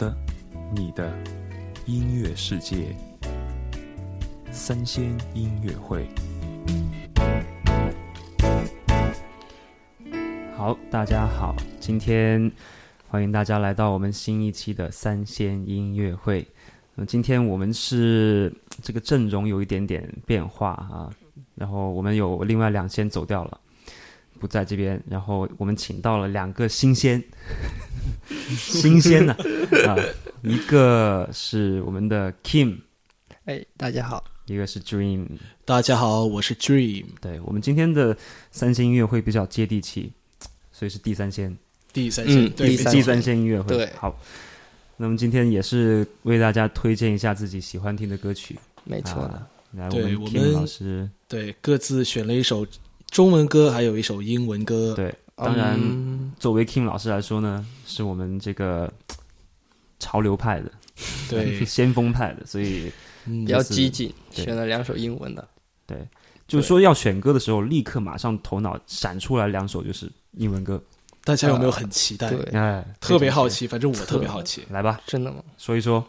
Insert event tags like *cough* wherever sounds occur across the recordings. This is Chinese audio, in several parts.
的、你的音乐世界，三仙音乐会。好，大家好，今天欢迎大家来到我们新一期的三仙音乐会。那今天我们是这个阵容有一点点变化啊，然后我们有另外两仙走掉了，不在这边，然后我们请到了两个新鲜。*laughs* 新鲜的啊，一个是我们的 Kim，哎，大家好；一个是 Dream，大家好，我是 Dream。对我们今天的三线音乐会比较接地气，所以是第三线，第三线，第第三线音乐会。对，好，那么今天也是为大家推荐一下自己喜欢听的歌曲，没错的。来，我们 Kim 老师，对，各自选了一首中文歌，还有一首英文歌，对。当然，作为 King 老师来说呢，是我们这个潮流派的，对，*laughs* 先锋派的，所以比较激进，选了两首英文的。对，就是说要选歌的时候，立刻马上头脑闪出来两首就是英文歌。大家有没有很期待？对，哎，特别好奇，反正我特别好奇。*laughs* 来吧，真的吗？说一说。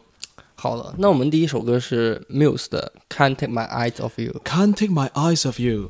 好了，那我们第一首歌是 Muse 的《Can't Take My Eyes Off You》。Can't Take My Eyes Off You。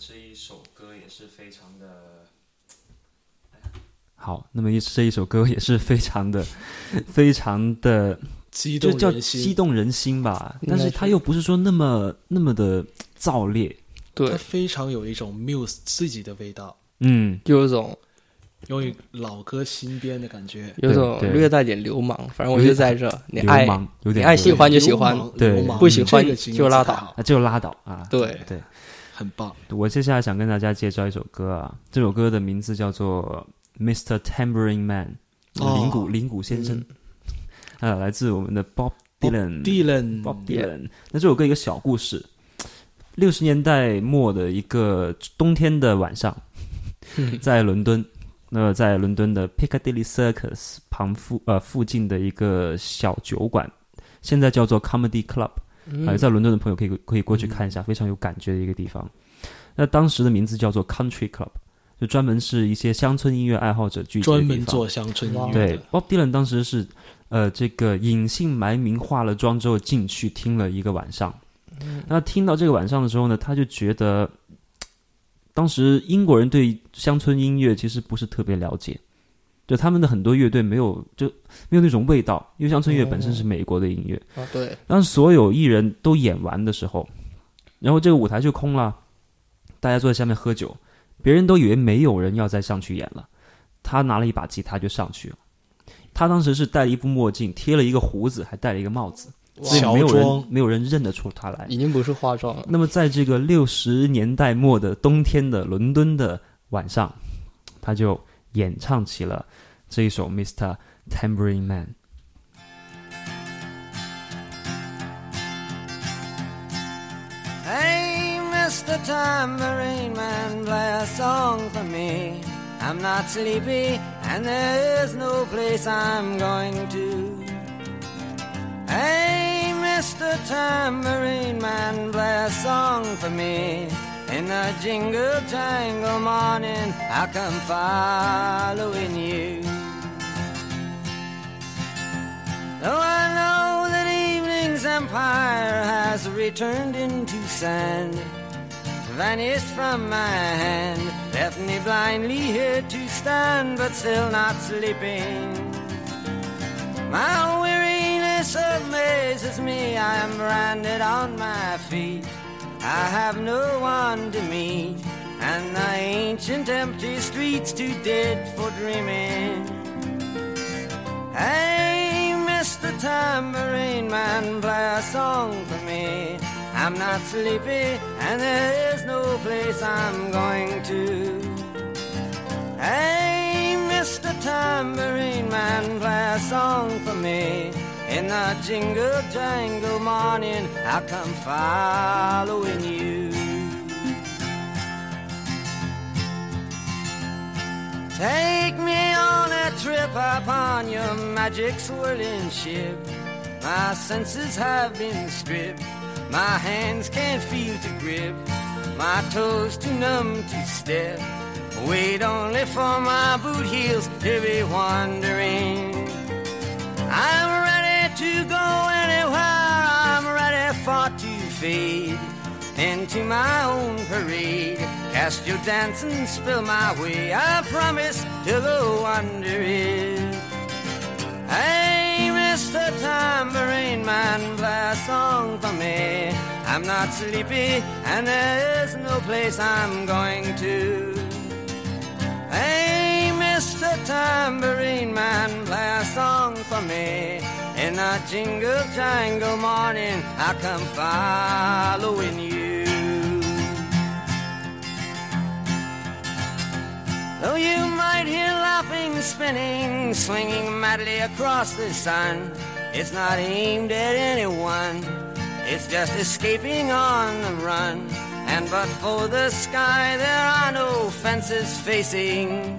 这一首歌也是非常的。好，那么一这一首歌也是非常的、*laughs* 非常的激动，激动人心吧。但是他又不是说那么那么的燥烈，对，非常有一种 Muse 自己的味道，嗯，有一种用于老歌新编的感觉，有种略带点流氓。反正我就在这，你爱有点爱喜欢就喜欢，对，不喜欢就拉倒，就拉倒啊，对对。很棒。我接下来想跟大家介绍一首歌啊，这首歌的名字叫做《Mr. Tambourine Man》，哦铃鼓铃鼓先生，啊，*laughs* 来自我们的 Bob Dylan。Dylan，Bob Dylan。那这首歌一个小故事，六十年代末的一个冬天的晚上，*laughs* 在伦敦，那在伦敦的 Piccadilly Circus 旁附呃附近的一个小酒馆，现在叫做 Comedy Club，嗯啊、在伦敦的朋友可以可以过去看一下，非常有感觉的一个地方。那当时的名字叫做 Country Club，就专门是一些乡村音乐爱好者聚集的专。门做乡村音乐对的。，Bob Dylan 当时是呃这个隐姓埋名化了妆之后进去听了一个晚上。那听到这个晚上的时候呢，他就觉得，当时英国人对乡村音乐其实不是特别了解，就他们的很多乐队没有就没有那种味道，因为乡村音乐本身是美国的音乐。啊，对，当所有艺人都演完的时候，然后这个舞台就空了，大家坐在下面喝酒，别人都以为没有人要再上去演了，他拿了一把吉他就上去了。他当时是戴了一副墨镜，贴了一个胡子，还戴了一个帽子，所以没有人没有人认得出他来。已经不是化妆了，那么在这个六十年代末的冬天的伦敦的晚上，他就演唱起了这一首《Mr. Tambourine Man》。 Hey, Mr. Tambourine Man, play a song for me. I'm not sleepy, and there is no place I'm going to. Hey, Mr. Tambourine Man, play a song for me. In the jingle jangle morning, I come following you. Though I know that evening's empire has returned into sand, vanished from my hand, left me blindly here to stand, but still not sleeping. My weariness amazes me, I am branded on my feet. I have no one to meet, and the ancient empty streets too dead for dreaming. Hey, Mr. Tambourine Man, play a song for me. I'm not sleepy, and there is no place I'm going to. Hey, Mr. Tambourine Man, play a song for me. In the jingle jangle morning, I'll come following you. Take me on a trip upon your magic swirling ship. My senses have been stripped. My hands can't feel to grip. My toes too numb to step. Wait only for my boot heels to be wandering. I'm to go anywhere. I'm ready for to fade into my own parade. Cast your dance and spill my way. I promise to go under it. Hey, Mr. Tambourine Man, play a song for me. I'm not sleepy, and there is no place I'm going to. Hey, Mr. Tambourine Man, play a song for me. In a jingle jangle morning, I come following you. Though you might hear laughing, spinning, swinging madly across the sun, it's not aimed at anyone. It's just escaping on the run. And but for the sky, there are no fences facing.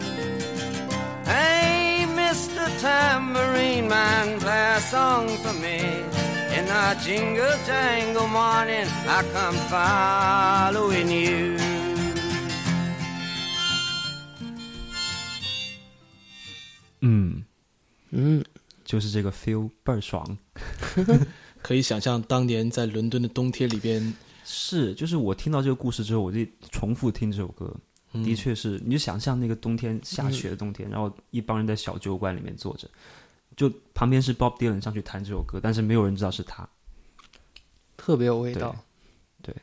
Hey, Mr. Tambourine Man, play a song for me. In the jingle jangle morning, I come following you. 嗯，嗯，就是这个 feel 倍儿爽。可以想象当年在伦敦的冬天里边，是，就是我听到这个故事之后，我就重复听这首歌。嗯的确是，你就想象那个冬天下雪的冬天，然后一帮人在小酒馆里面坐着，就旁边是 Bob Dylan 上去弹这首歌，但是没有人知道是他。特别有味道。对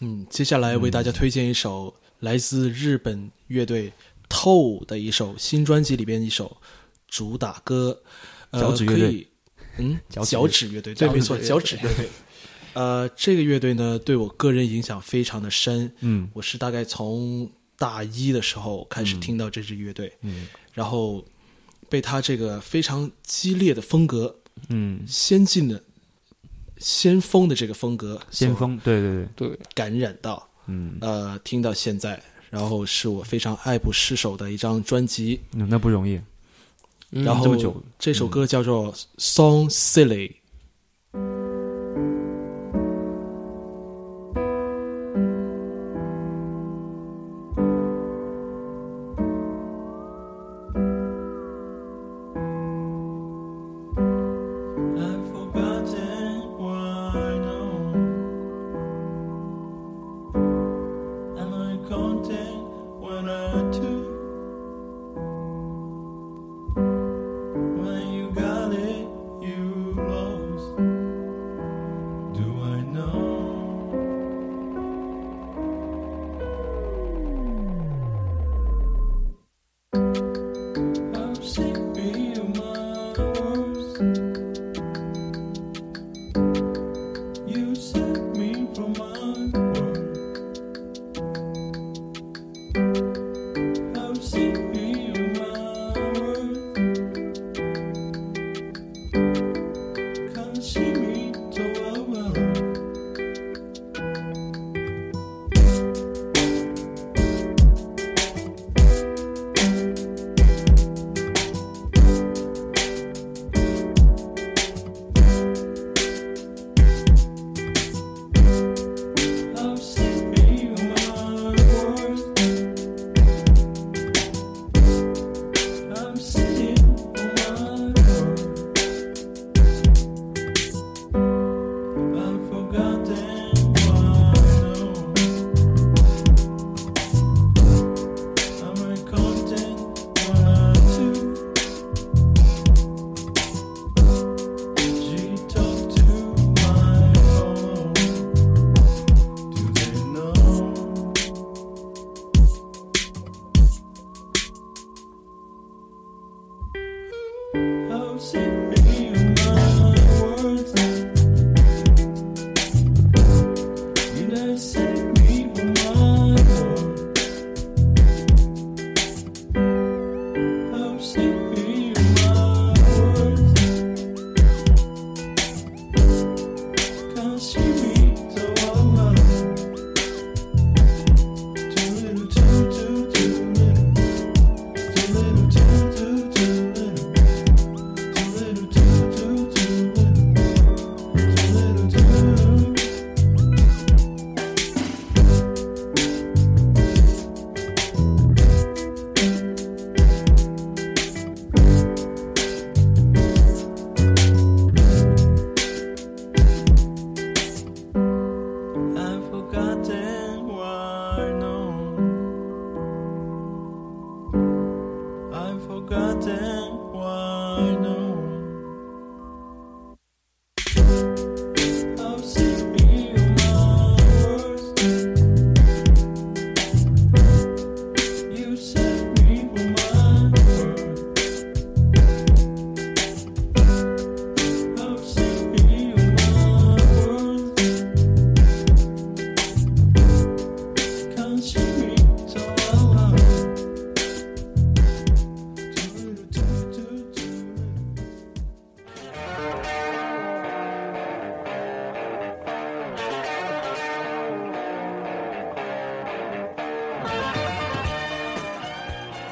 嗯，接下来为大家推荐一首来自日本乐队 TOE 的一首新专辑里边一首主打歌，呃，脚趾乐队，嗯，脚趾脚趾乐队，对，没错，脚趾乐队。呃，这个乐队呢，对我个人影响非常的深。嗯我是大概从大一的时候开始听到这支乐队，嗯。然后被他这个非常激烈的风格、嗯，先进的、先锋的这个风格先锋，对对对，对，感染到，嗯，呃，听到现在，然后是我非常爱不释手的一张专辑。嗯那不容易。嗯。然后这么久。这首歌叫做《Song Silly》。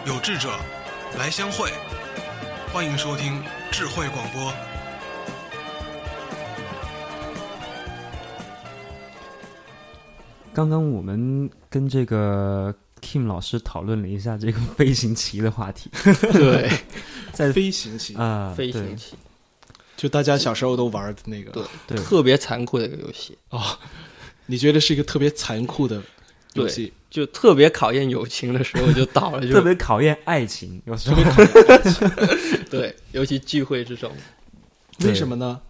有志者来相会，欢迎收听智慧广播。刚刚我们跟这个 Kim 老师讨论了一下这个飞行棋的话题，*laughs* 对，*laughs* 在飞行棋，啊，飞行棋，就大家小时候都玩的那个。对，对特别残酷的一个游戏，你觉得是一个特别残酷的游戏？就特别考验友情的时候就倒了，*laughs* 就特别考验爱情，有时候 *laughs* 对，尤其聚会这种，为什么呢？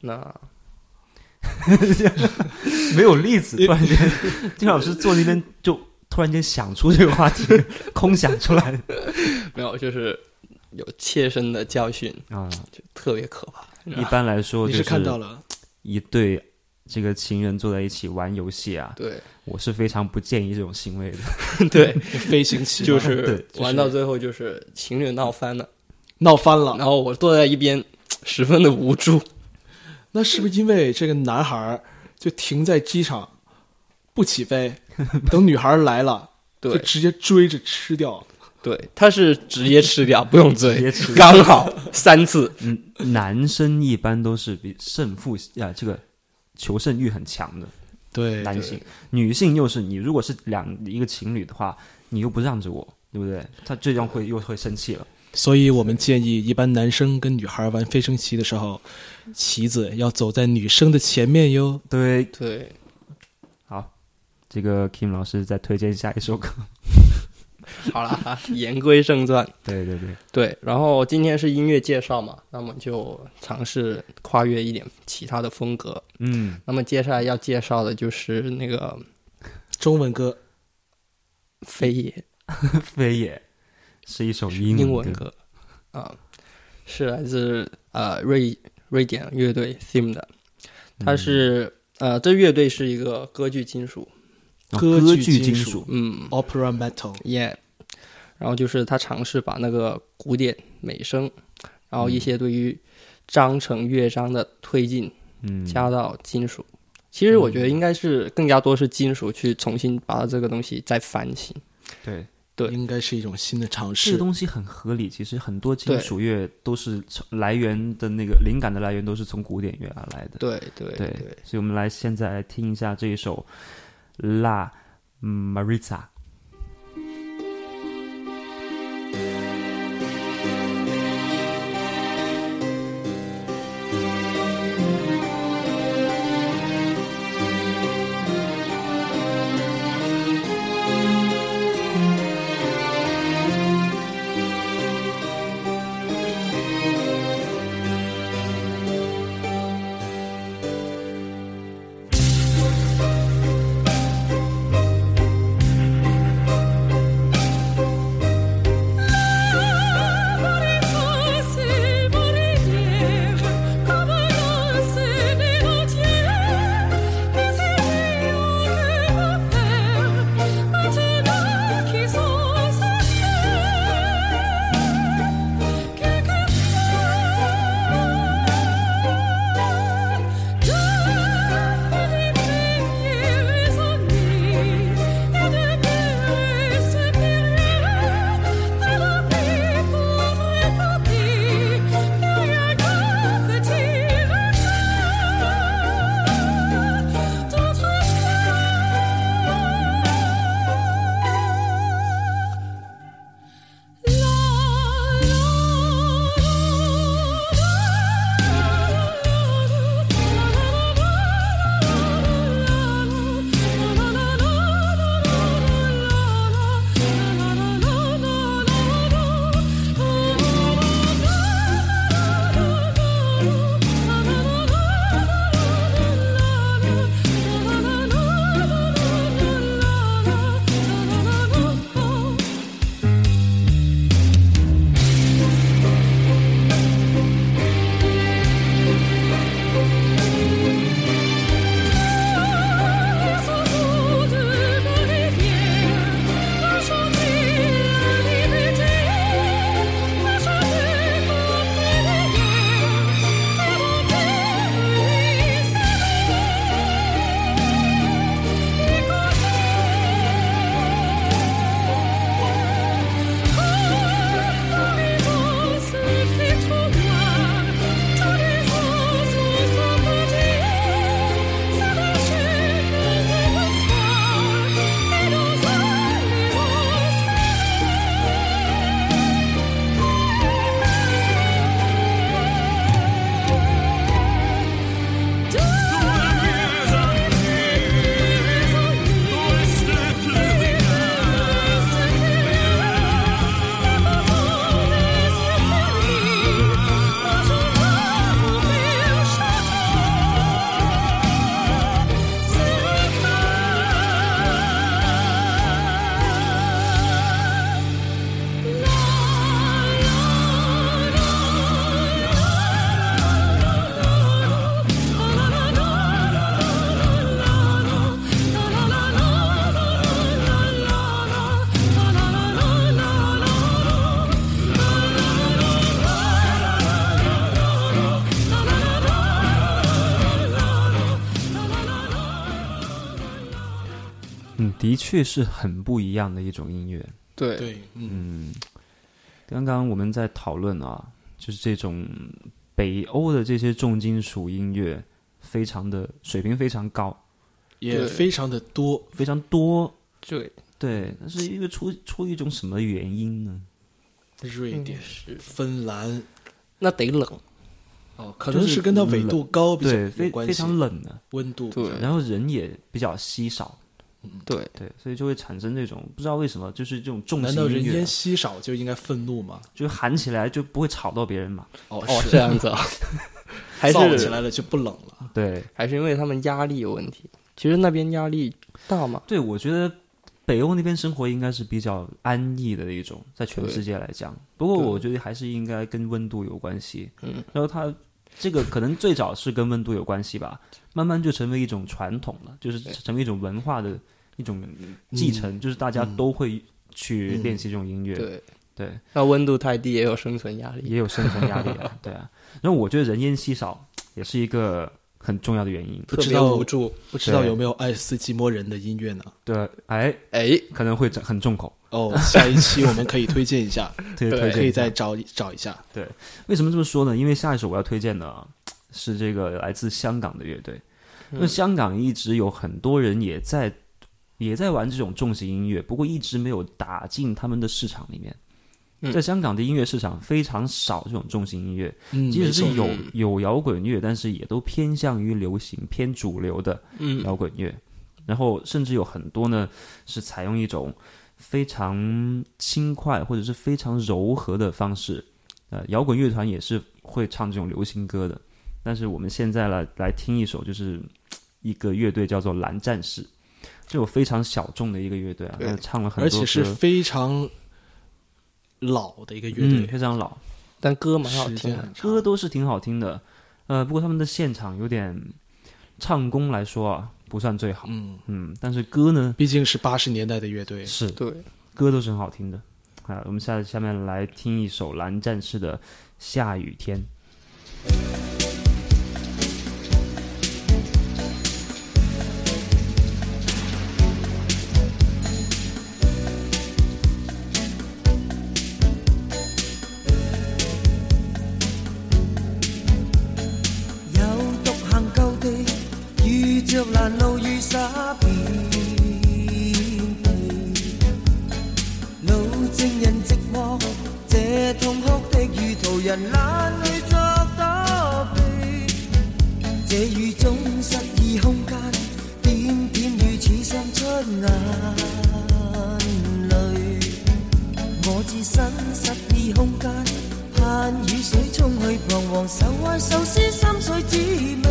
那 *laughs* 没有例子，突然间，丁老师坐那边就突然间想出这个话题，空想出来没有，就是有切身的教训，啊。就特别可怕。一般来说，你就是看到了，一对这个情人坐在一起玩游戏啊，对我是非常不建议这种行为的。*laughs* 对，飞行棋就是对玩到最后就是情侣闹翻了，闹翻了。然后我坐在一边，*tsk* 十分的无助。那是不是因为这个男孩儿就停在机场不起飞，*laughs* 等女孩儿来了，就直接追着吃掉？对，他是直接吃掉，不用追直接吃，刚好三次。嗯，男生一般都是比胜负啊，这个求胜欲很强的对男性，女性又是你如果是两一个情侣的话，你又不让着我，对不对？他这样会又会生气了。所以我们建议，一般男生跟女孩玩飞升棋的时候，棋子要走在女生的前面哟。对，对，好，这个 Kim 老师再推荐下一首歌。*laughs* 好了，哈言归正传。对对对，对，然后今天是音乐介绍嘛，那么就尝试跨越一点其他的风格。嗯，那么接下来要介绍的就是那个中文歌，飞野 *laughs* 飞也。是一首英英文文歌啊，是来自呃瑞瑞典乐队 Theme 的，它是、呃这乐队是一个歌剧金属，哦歌歌剧剧金属。属，嗯。Opera metal，耶然后就是他尝试把那个古典美声，然后一些对于章程乐章的推进嗯，加到金属。其实我觉得应该是更加多是金属去重新把这个东西再翻新。对。对应该是一种新的尝试这个。东西很合理，其实很多金属乐都是从来源的那个灵感的来源都是从古典乐而来的。对对对，所以我们来现在来听一下这一首《La Maritza》。的确是很不一样的一种音乐。对，对，嗯，嗯，刚刚我们在讨论啊，就是这种北欧的这些重金属音乐，非常的水平非常高，也非常的多。非常多。对，对，那是因为出出于一种什么原因呢？瑞典、是。芬兰，那得冷，哦，可能是跟它纬度高比较对，有非非关系，常冷的，温度。对。然后人也比较稀少，对，对，所以就会产生这种不知道为什么，就是这种重难道人烟稀少就应该愤怒吗？就喊起来就不会吵到别人嘛。哦哦，是这样子啊，*laughs* 还是起来了就不冷了。对，还是因为他们压力有问题。其实那边压力大吗，对，我觉得北欧那边生活应该是比较安逸的一种，在全世界来讲。不过我觉得还是应该跟温度有关系。嗯，然后它这个可能最早是跟温度有关系吧，慢慢就成为一种传统了，就是成为一种文化的一种继承，就是大家都会去嗯练习这种音乐。对，对，那温度太低也有生存压力。也有生存压力啊，对啊。然后我觉得人烟稀少也是一个很重要的原因。不知道无助，不知道有没有爱斯基摩人的音乐呢？对，哎，哎，可能会很重口，哦，下一期我们可以推荐一下，*laughs* 对推推荐一下可以再找找一下。对为什么这么说呢？因为下一首我要推荐的啊是这个来自香港的乐队。那香港一直有很多人也在也在玩这种重型音乐，不过一直没有打进他们的市场里面。嗯在香港的音乐市场非常少这种重型音乐，嗯，即使是有有摇滚乐，但是也都偏向于流行、偏主流的嗯，摇滚乐。然后甚至有很多呢是采用一种非常轻快或者是非常柔和的方式。呃，摇滚乐团也是会唱这种流行歌的。但是我们现在来来听一首，就是一个乐队叫做蓝战士，这种非常小众的一个乐队啊，唱了很多歌，而且是非常老的一个乐嗯队，非常老，但歌蛮好听歌都是挺好听的。呃，不过他们的现场有点唱功来说啊，不算最好。嗯，嗯，但是歌呢毕竟是八十年代的乐队。是对，歌都是很好听的。啊，我们下下面来听一首蓝战士的《下雨天》。人眼淚作躲避。这雨中失意空间，点点雨似渗出眼泪。我置身失意空间，盼雨水冲去彷徨，愁懷愁思心碎滋味。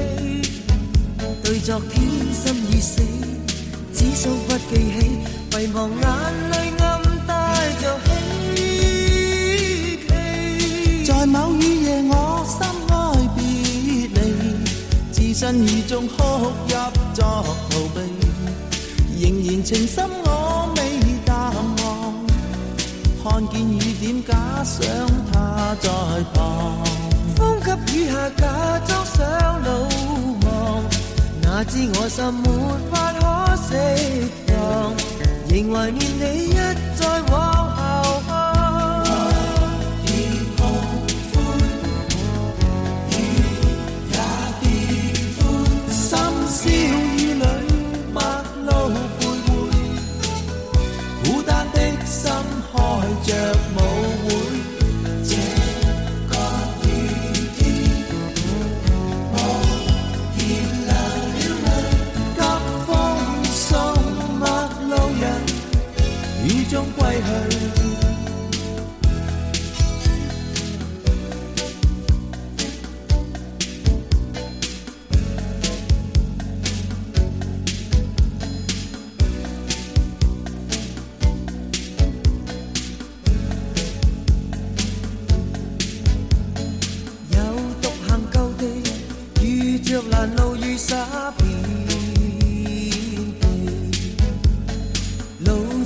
对昨天心已死，只數不记起，遗忘眼泪某雨夜，我心哀別離，置身雨中哭泣作逃避，仍然情深我未淡忘，看見雨點假想他在旁。風急雨下假裝想魯莽，哪知我心沒法可释放，仍懷念你一再往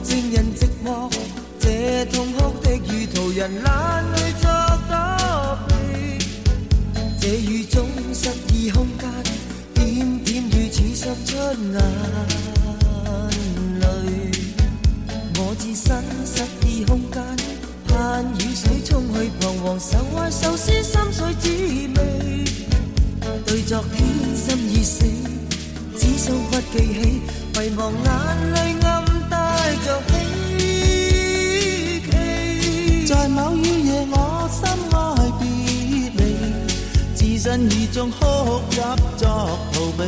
证人寂寞这痛哭的雨途人懒去作躲避这雨中失意空间点点雨似渗出眼泪我置身失意空间盼雨水冲去彷徨愁爱愁思心碎滋味对昨天心已死只想不记起遗忘眼泪在某雨夜，我心愛別離，自身而中哭泣作逃避，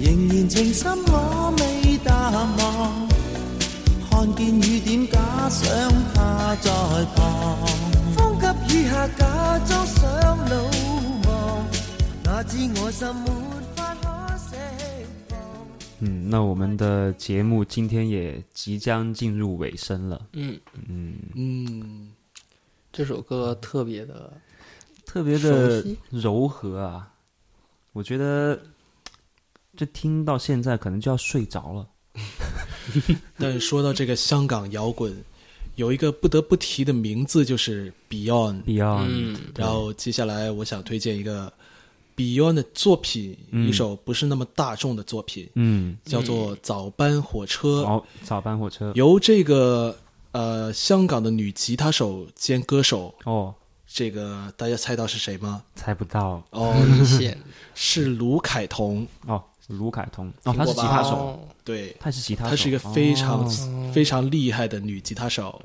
仍然情深我未淡忘，看見雨點假想他在旁。風急雨下假裝想老忘，哪知我心。那我们的节目今天也即将进入尾声了，嗯，嗯。嗯，这首歌特别的，特别的柔和啊，我觉得这听到现在可能就要睡着了。*laughs* 但说到这个香港摇滚，有一个不得不提的名字就是 Beyond。Beyond，、嗯然后接下来我想推荐一个 Beyond 的作品，嗯。一首不是那么大众的作品，嗯，叫做《早班火车》，哦，早班火车，由这个呃香港的女吉他手兼歌手，哦，这个大家猜到是谁吗？猜不到。哦，明显。是卢凯彤。哦，卢凯彤，哦，她是吉他手，哦对，她是吉他手，她是一个非常、哦。非常厉害的女吉他手。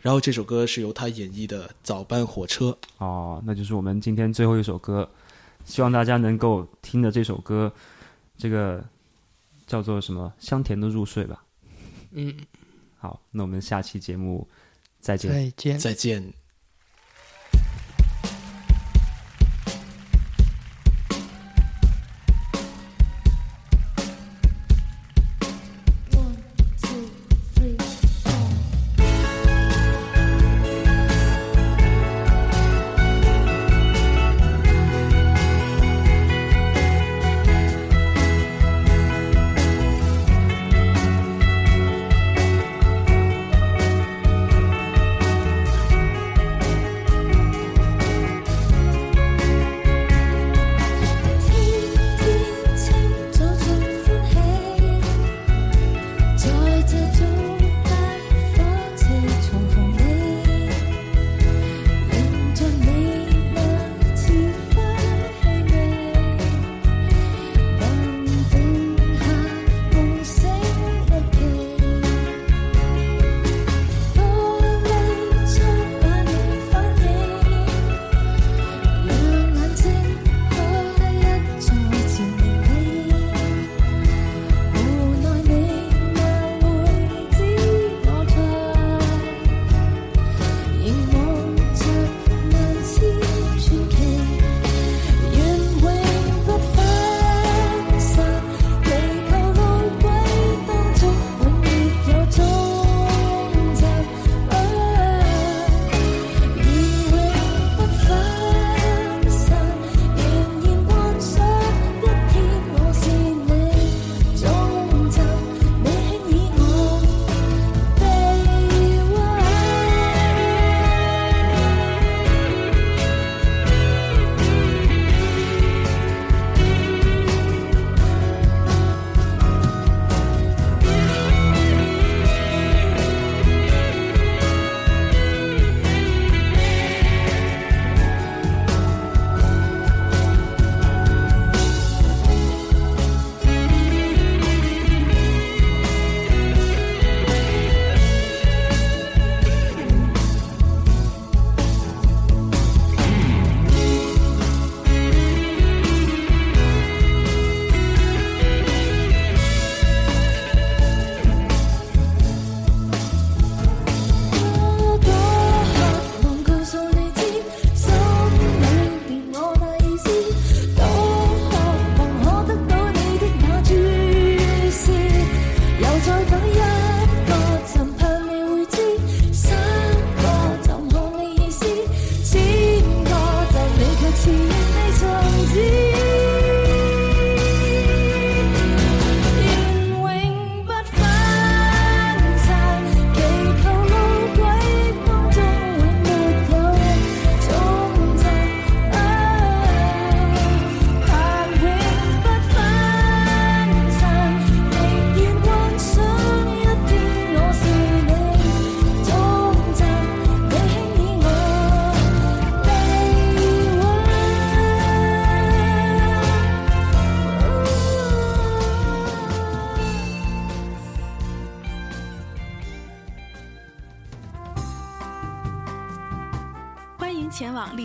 然后这首歌是由她演绎的《早班火车》。哦，那就是我们今天最后一首歌，希望大家能够听着这首歌，这个叫做什么香甜的入睡吧。嗯，好，那我们下期节目再见。再见。再见。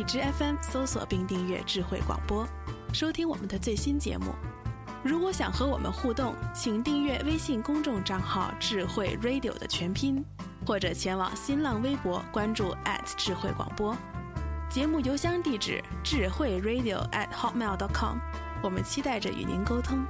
之 FM 搜索并订阅智慧广播，收听我们的最新节目。如果想和我们互动，请订阅微信公众账号“智慧 Radio” 的全拼，或者前往新浪微博关注智慧广播。节目邮箱地址：智慧 Radio@hotmail.com。我们期待着与您沟通。